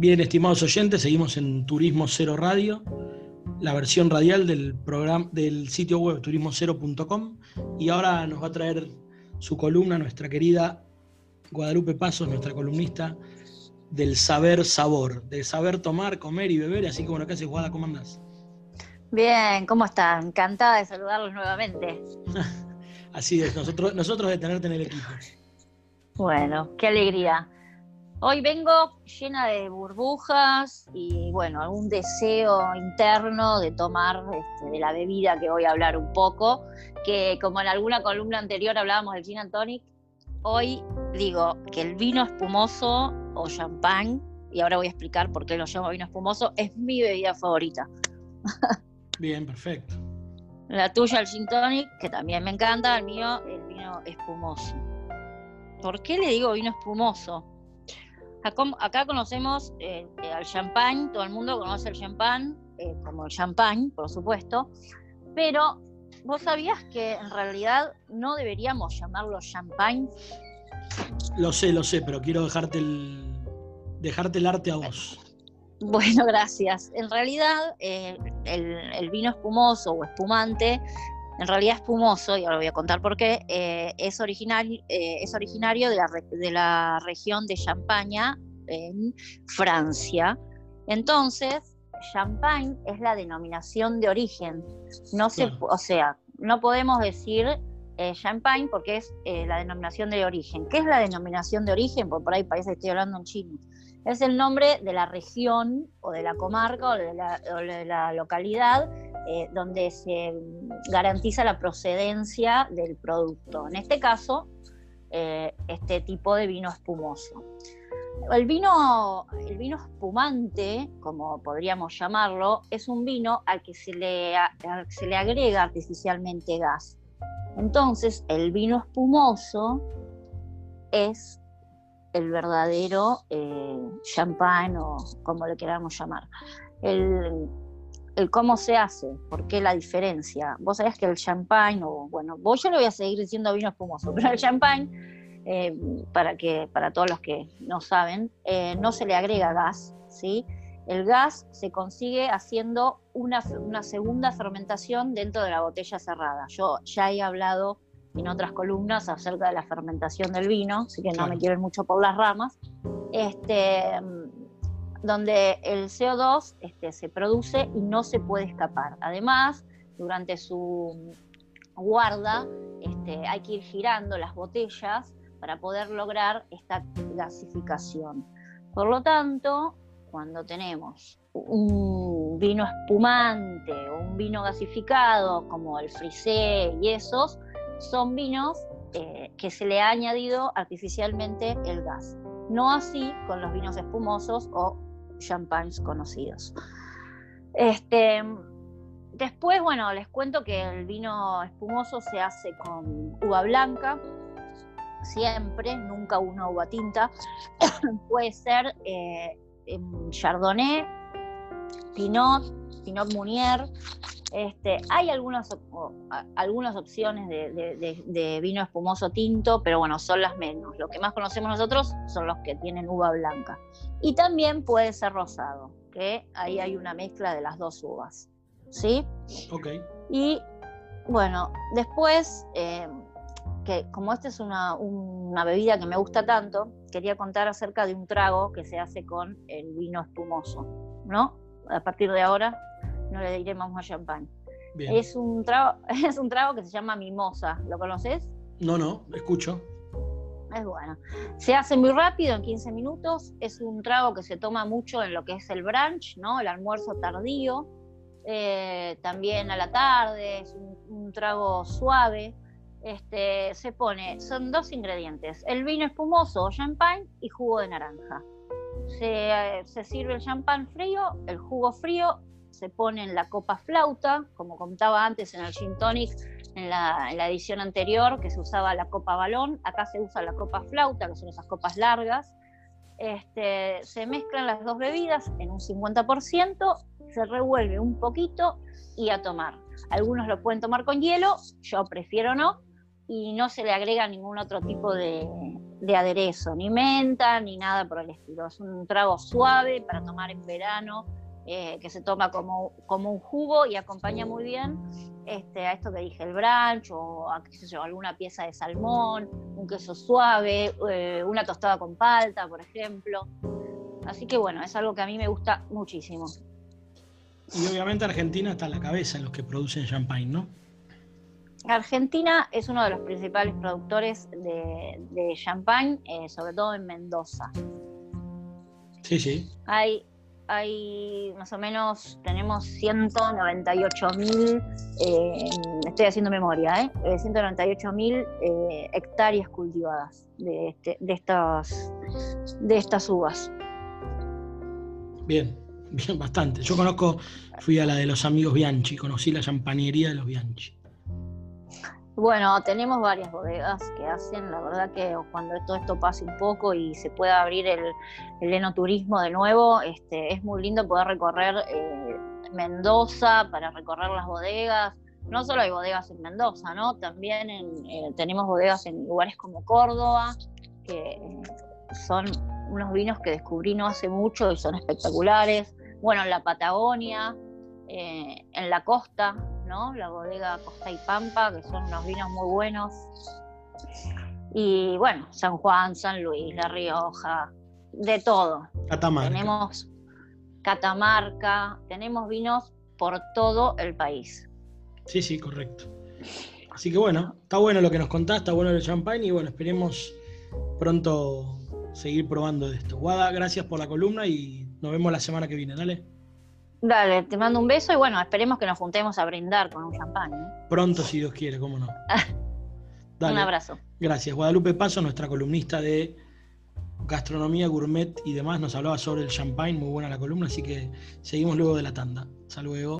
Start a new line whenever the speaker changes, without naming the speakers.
Bien, estimados oyentes, seguimos en Turismo Cero Radio, la versión radial del programa del sitio web turismocero.com y ahora nos va a traer su columna nuestra querida Guadalupe Pasos, nuestra columnista del saber sabor, de saber tomar, comer y beber, así que bueno, ¿qué haces Guada? ¿Cómo andás?
Bien, ¿cómo están? Encantada de saludarlos nuevamente.
así es, nosotros, nosotros de tenerte en el equipo.
Bueno, qué alegría. Hoy vengo llena de burbujas y bueno, algún deseo interno de tomar este, de la bebida que voy a hablar un poco, que como en alguna columna anterior hablábamos del gin and tonic, hoy digo que el vino espumoso o champán, y ahora voy a explicar por qué lo llamo vino espumoso, es mi bebida favorita.
Bien, perfecto.
La tuya el gin tonic, que también me encanta, el mío el vino espumoso. ¿Por qué le digo vino espumoso? Acá, conocemos eh, eh, al champán, todo el mundo conoce el champán eh, como el champán, por supuesto, pero ¿vos sabías que en realidad no deberíamos llamarlo champán?
Lo sé, lo sé, pero quiero dejarte el, dejarte el arte a vos.
Bueno, gracias. En realidad, el, vino espumoso o espumante en realidad espumoso, y ahora voy a contar por qué, eh, es, original, eh, es originario de la, de la región de Champaña, en Francia. Entonces, champagne es la denominación de origen. No se, o sea, no podemos decir eh, champagne porque es la denominación de origen. ¿Qué es la denominación de origen? Porque por ahí parece que estoy hablando en chino. Es el nombre de la región o de la comarca o de la, o de la localidad eh, donde se garantiza la procedencia del producto. En este caso, eh, este tipo de vino espumoso. El vino, el vino espumante, como podríamos llamarlo, es un vino al que se le, se le agrega artificialmente gas. Entonces, el vino espumoso es el verdadero eh, champán o como le queramos llamar. El, el cómo se hace, por qué la diferencia. Vos sabés que el champán, o bueno, vos yo le voy a seguir diciendo vino espumoso, pero el champán, eh, para, que, para todos los que no saben, eh, no se le agrega gas, ¿sí? El gas se consigue haciendo una, una, segunda fermentación dentro de la botella cerrada. Yo ya he hablado en otras columnas acerca de la fermentación del vino, así que no me quiero ir mucho por las ramas. Este, donde el CO2 este, se produce y no se puede escapar. Además, durante su guarda este, hay que ir girando las botellas para poder lograr esta gasificación. Por lo tanto, cuando tenemos un vino espumante o un vino gasificado como el frisé y esos, son vinos eh, que se le ha añadido artificialmente el gas. No así con los vinos espumosos o champagnes conocidos. Este, después, bueno, les cuento que el vino espumoso se hace con uva blanca, siempre, nunca una uva tinta. Puede ser eh, Chardonnay, Pinot, Pinot Munier. Este, hay algunas, algunas opciones de, de, vino espumoso tinto, pero bueno, son las menos. Lo que más conocemos nosotros son los que tienen uva blanca. Y también puede ser rosado, que ahí hay una mezcla de las dos uvas. ¿Sí?
Ok.
Y bueno, después, eh, que como esta es una, bebida que me gusta tanto, quería contar acerca de un trago que se hace con el vino espumoso, ¿no? A partir de ahora no le diremos más champán. Es un, trago, es un trago que se llama mimosa, ¿lo conoces?
No, no, escucho.
Es bueno. Se hace muy rápido, en 15 minutos. Es un trago que se toma mucho en lo que es el brunch, ¿no? El almuerzo tardío. Eh, también a la tarde, es un, trago suave. Este, se pone, son dos ingredientes, el vino espumoso o champagne y jugo de naranja. Se, se sirve el champán frío, el jugo frío, se pone en la copa flauta, como contaba antes en el gin tonic, en la, edición anterior que se usaba la copa balón, acá se usa la copa flauta, que son esas copas largas. Este, se mezclan las dos bebidas en un 50%, se revuelve un poquito y a tomar. Algunos lo pueden tomar con hielo, yo prefiero no, y no se le agrega ningún otro tipo de, de aderezo, ni menta, ni nada por el estilo. Es un trago suave para tomar en verano, eh, que se toma como, como un jugo y acompaña muy bien este, a esto que dije, el brunch o a, alguna pieza de salmón, un queso suave, eh, una tostada con palta, por ejemplo. Así que bueno, es algo que a mí me gusta muchísimo.
Y obviamente Argentina está a la cabeza en los que producen champagne, ¿no?
Argentina es uno de los principales productores de, de champagne, eh, sobre todo en Mendoza.
Sí, sí.
Hay, hay más o menos, tenemos 198 mil, eh, estoy haciendo memoria, ¿eh? 198 eh, mil hectáreas cultivadas de, este, de, estas, de estas uvas.
Bien, bien, bastante. Yo conozco, fui a la de los amigos Bianchi, conocí la champañería de los Bianchi.
Bueno, tenemos varias bodegas que hacen, la verdad que cuando todo esto pase un poco y se pueda abrir el, el enoturismo de nuevo, este, es muy lindo poder recorrer eh, Mendoza para recorrer las bodegas. No solo hay bodegas en Mendoza, ¿no? También eh, tenemos bodegas en lugares como Córdoba, que son unos vinos que descubrí no hace mucho y son espectaculares. Bueno, en la Patagonia, eh, en la costa, la bodega Costa y Pampa, que son unos vinos muy buenos. Y bueno, San Juan, San Luis, La Rioja, de todo.
Catamarca.
Tenemos Catamarca, tenemos vinos por todo el país.
Sí, sí, correcto. Así que bueno, está bueno lo que nos contás, está bueno el champagne y bueno, esperemos pronto seguir probando de esto. Guada, gracias por la columna y nos vemos la semana que viene, dale.
Dale, te mando un beso y bueno, esperemos que nos juntemos a brindar con un champán. ¿eh?
Pronto, si Dios quiere, cómo no.
Un abrazo.
Gracias. Guadalupe Paso, nuestra columnista de gastronomía, gourmet y demás, nos hablaba sobre el champagne, muy buena la columna, así que seguimos luego de la tanda. Hasta luego.